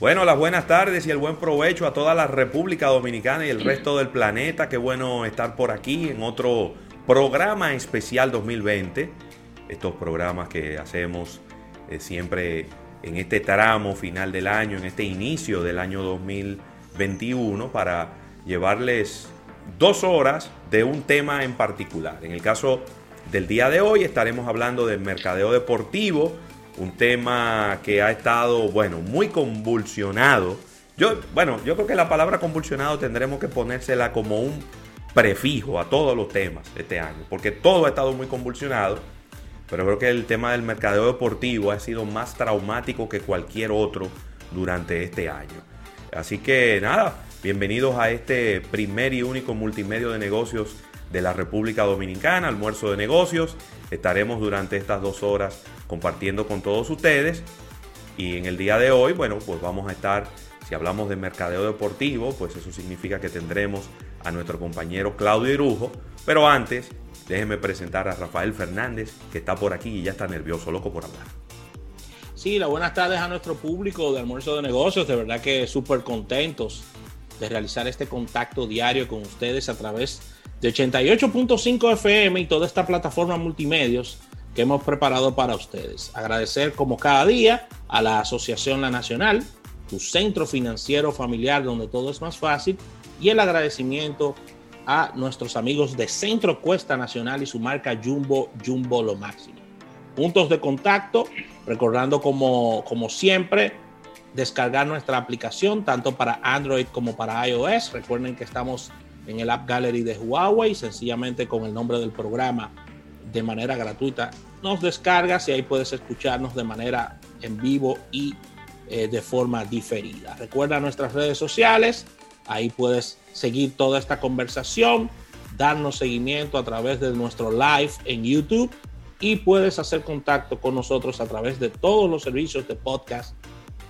Bueno, las buenas tardes y el buen provecho a toda la República Dominicana y el resto del planeta. Qué bueno estar por aquí en otro programa especial 2020. Estos programas que hacemos eh, siempre en este tramo final del año, en este inicio del año 2021, para llevarles dos horas de un tema en particular. En el caso del día de hoy estaremos hablando del mercadeo deportivo un tema que ha estado, bueno, muy convulsionado. Yo, bueno, yo creo que la palabra convulsionado tendremos que ponérsela como un prefijo a todos los temas de este año, porque todo ha estado muy convulsionado, pero creo que el tema del mercadeo deportivo ha sido más traumático que cualquier otro durante este año. Así que nada, bienvenidos a este primer y único multimedio de negocios de la República Dominicana, almuerzo de negocios. Estaremos durante estas dos horas compartiendo con todos ustedes. Y en el día de hoy, bueno, pues vamos a estar, si hablamos de mercadeo deportivo, pues eso significa que tendremos a nuestro compañero Claudio Irujo. Pero antes, déjenme presentar a Rafael Fernández, que está por aquí y ya está nervioso, loco por hablar. Sí, las buenas tardes a nuestro público de almuerzo de negocios. De verdad que súper contentos de realizar este contacto diario con ustedes a través de 88.5 FM y toda esta plataforma multimedios que hemos preparado para ustedes. Agradecer como cada día a la Asociación La Nacional, tu centro financiero familiar donde todo es más fácil, y el agradecimiento a nuestros amigos de Centro Cuesta Nacional y su marca Jumbo Jumbo Lo Máximo. Puntos de contacto, recordando como, como siempre, descargar nuestra aplicación tanto para Android como para iOS. Recuerden que estamos en el App Gallery de Huawei, sencillamente con el nombre del programa de manera gratuita. Nos descargas y ahí puedes escucharnos de manera en vivo y eh, de forma diferida. Recuerda nuestras redes sociales, ahí puedes seguir toda esta conversación, darnos seguimiento a través de nuestro live en YouTube y puedes hacer contacto con nosotros a través de todos los servicios de podcast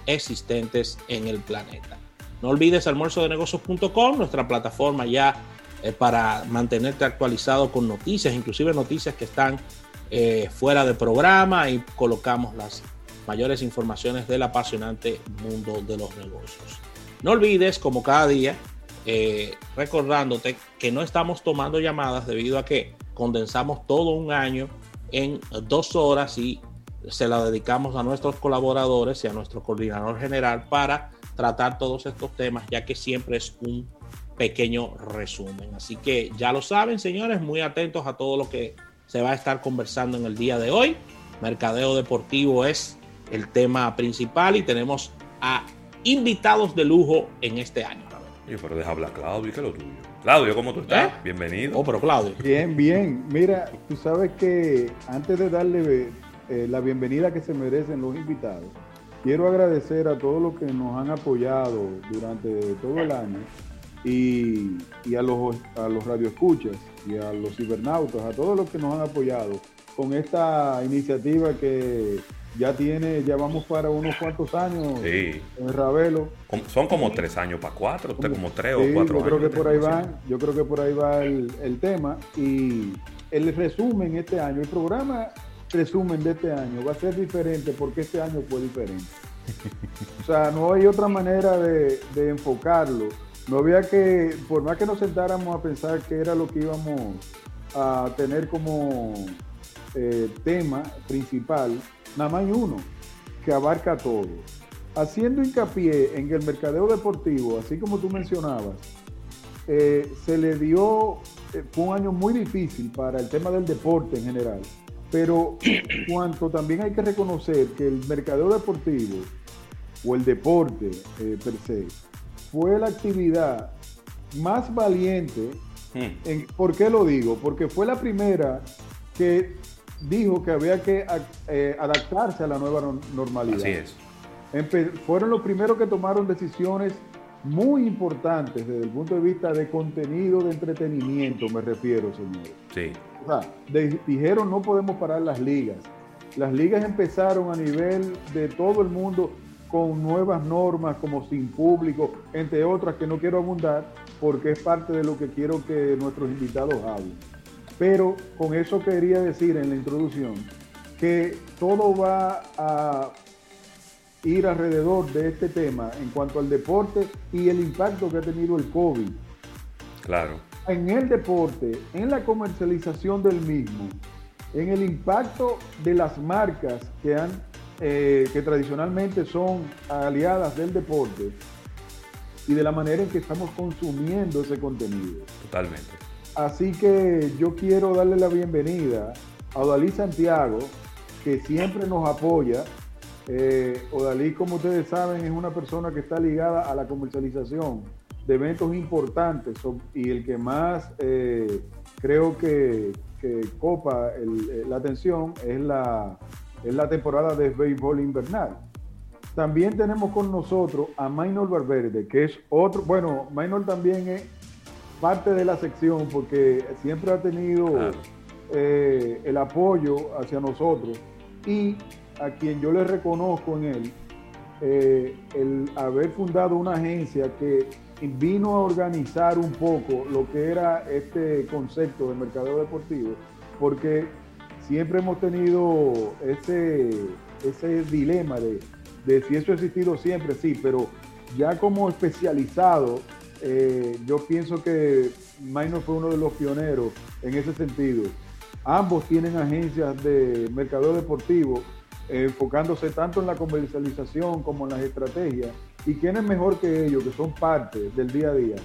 existentes en el planeta. No olvides almuerzodenegocios.com, nuestra plataforma ya eh, para mantenerte actualizado con noticias, inclusive noticias que están eh, fuera de programa y colocamos las mayores informaciones del apasionante mundo de los negocios. No olvides, como cada día, eh, recordándote que no estamos tomando llamadas debido a que condensamos todo un año en dos horas y se la dedicamos a nuestros colaboradores y a nuestro coordinador general para tratar todos estos temas, ya que siempre es un pequeño resumen. Así que ya lo saben, señores, muy atentos a todo lo que se va a estar conversando en el día de hoy. Mercadeo deportivo es el tema principal y tenemos a invitados de lujo en este año. Y pero deja hablar Claudio, ¿qué es lo tuyo? Claudio, ¿cómo tú estás? ¿Eh? Bienvenido. Oh, pero Claudio. Bien, bien. Mira, tú sabes que antes de darle eh, la bienvenida que se merecen los invitados, quiero agradecer a todos los que nos han apoyado durante todo el año y, a, los, a los radioescuchas y a los cibernautas, a todos los que nos han apoyado con esta iniciativa que ya tiene, ya vamos para unos cuantos años sí. en Ravelo. Son como tres años para cuatro, usted como tres o cuatro yo Creo que por ahí va, yo creo que por ahí va el, el tema. Y el resumen este año, el programa resumen de este año va a ser diferente porque este año fue diferente. O sea, no hay otra manera de, enfocarlo. No había que, por más que nos sentáramos a pensar qué era lo que íbamos a tener como eh, tema principal, nada más hay uno que abarca todo. Haciendo hincapié en el mercadeo deportivo, así como tú mencionabas, eh, se le dio, eh, fue un año muy difícil para el tema del deporte en general, pero cuanto también hay que reconocer que el mercadeo deportivo o el deporte per se fue la actividad más valiente. Hmm. ¿Por qué lo digo? Porque fue la primera que dijo que había que eh, adaptarse a la nueva normalidad. Así es. fueron los primeros que tomaron decisiones muy importantes desde el punto de vista de contenido de entretenimiento, me refiero, señores. Sí. O sea, dijeron no podemos parar las ligas. Las ligas empezaron a nivel de todo el mundo con nuevas normas como sin público, entre otras que no quiero abundar porque es parte de lo que quiero que nuestros invitados hablen. Pero con eso quería decir en la introducción que todo va a ir alrededor de este tema en cuanto al deporte y el impacto que ha tenido el COVID. Claro. En el deporte, en la comercialización del mismo, en el impacto de las marcas que han eh, que tradicionalmente son aliadas del deporte y de la manera en que estamos consumiendo ese contenido. Totalmente. Así que yo quiero darle la bienvenida a Odalí Santiago, que siempre nos apoya. Eh, Odalí, como ustedes saben, es una persona que está ligada a la comercialización de eventos importantes y el que más eh, creo que, copa la atención es la es la temporada de béisbol invernal. También tenemos con nosotros a Maynor Valverde, que es otro, bueno, Maynor también es parte de la sección porque siempre ha tenido eh, el apoyo hacia nosotros y a quien yo le reconozco en él eh, el haber fundado una agencia que vino a organizar un poco lo que era este concepto de mercadeo deportivo, porque siempre hemos tenido ese, ese dilema de, si eso ha existido siempre, sí, pero ya como especializado, eh, yo pienso que Minor fue uno de los pioneros en ese sentido. Ambos tienen agencias de mercado deportivo enfocándose tanto en la comercialización como en las estrategias. ¿Y quién es mejor que ellos, que son parte del día a día,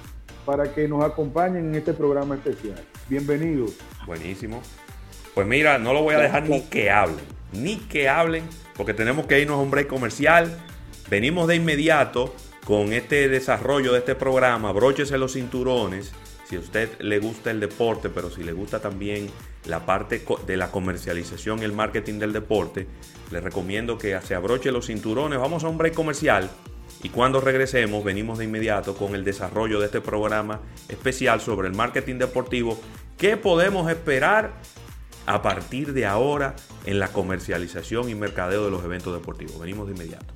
para que nos acompañen en este programa especial? Bienvenidos. Buenísimo. Pues mira, no lo voy a dejar ni que hablen, ni que hablen, porque tenemos que irnos a un break comercial. Venimos de inmediato con este desarrollo de este programa. Bróchese los cinturones. Si a usted le gusta el deporte, pero si le gusta también la parte de la comercialización y el marketing del deporte, le recomiendo que se abroche los cinturones. Vamos a un break comercial y cuando regresemos venimos de inmediato con el desarrollo de este programa especial sobre el marketing deportivo. ¿Qué podemos esperar a partir de ahora en la comercialización y mercadeo de los eventos deportivos. Venimos de inmediato.